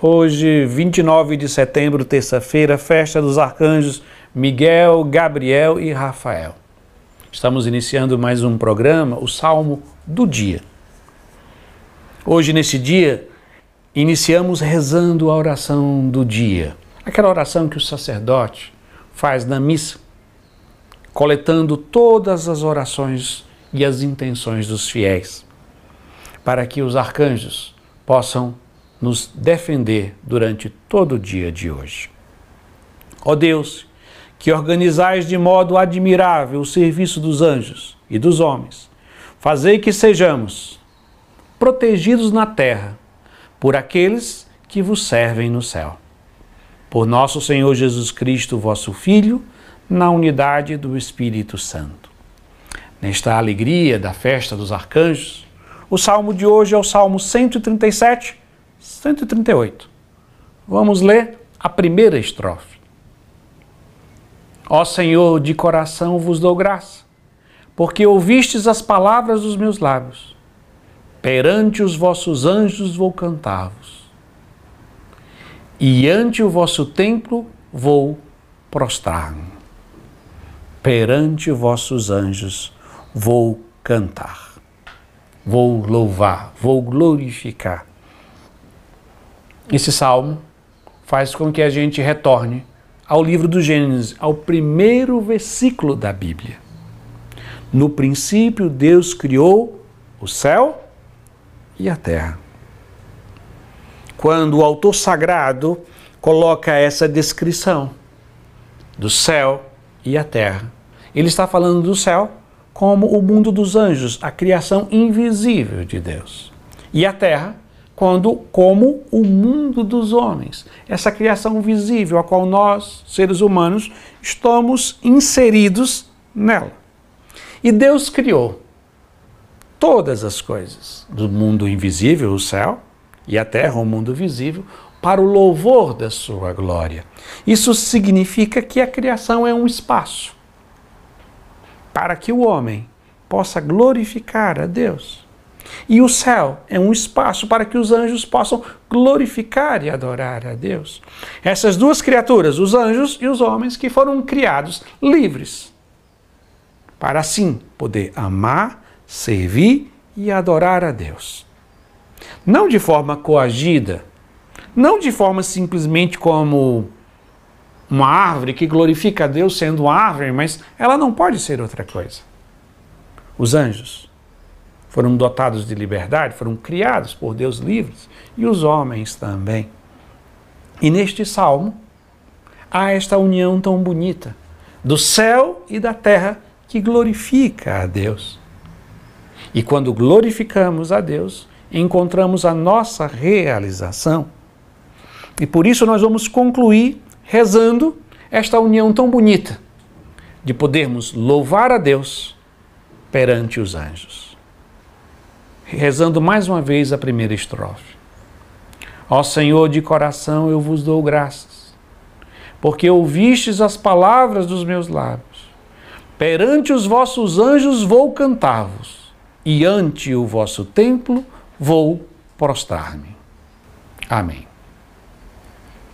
Hoje, 29 de setembro, terça-feira, festa dos arcanjos Miguel, Gabriel e Rafael. Estamos iniciando mais um programa, o Salmo do Dia. Hoje, nesse dia, iniciamos rezando a oração do dia, aquela oração que o sacerdote faz na missa, coletando todas as orações e as intenções dos fiéis, para que os arcanjos possam nos defender durante todo o dia de hoje. Ó Deus, que organizais de modo admirável o serviço dos anjos e dos homens, fazei que sejamos protegidos na terra por aqueles que vos servem no céu. Por nosso Senhor Jesus Cristo, vosso Filho, na unidade do Espírito Santo. Nesta alegria da festa dos arcanjos, o salmo de hoje é o Salmo 137 138. Vamos ler a primeira estrofe. Ó Senhor, de coração vos dou graça, porque ouvistes as palavras dos meus lábios. Perante os vossos anjos vou cantar-vos, e ante o vosso templo vou prostrar-me. Perante os vossos anjos vou cantar, vou louvar, vou glorificar esse salmo faz com que a gente retorne ao livro do Gênesis, ao primeiro versículo da Bíblia. No princípio, Deus criou o céu e a terra. Quando o autor sagrado coloca essa descrição do céu e a terra, ele está falando do céu como o mundo dos anjos, a criação invisível de Deus, e a terra quando como o mundo dos homens, essa criação visível a qual nós, seres humanos, estamos inseridos nela. E Deus criou todas as coisas do mundo invisível, o céu, e a terra, o mundo visível, para o louvor da sua glória. Isso significa que a criação é um espaço para que o homem possa glorificar a Deus. E o céu é um espaço para que os anjos possam glorificar e adorar a Deus. Essas duas criaturas, os anjos e os homens, que foram criados livres, para assim poder amar, servir e adorar a Deus. Não de forma coagida, não de forma simplesmente como uma árvore que glorifica a Deus sendo uma árvore, mas ela não pode ser outra coisa. Os anjos foram dotados de liberdade, foram criados por Deus livres, e os homens também. E neste salmo há esta união tão bonita do céu e da terra que glorifica a Deus. E quando glorificamos a Deus, encontramos a nossa realização. E por isso nós vamos concluir rezando esta união tão bonita de podermos louvar a Deus perante os anjos rezando mais uma vez a primeira estrofe. Ó Senhor, de coração eu vos dou graças, porque ouvistes as palavras dos meus lábios. Perante os vossos anjos vou cantar-vos, e ante o vosso templo vou prostrar-me. Amém.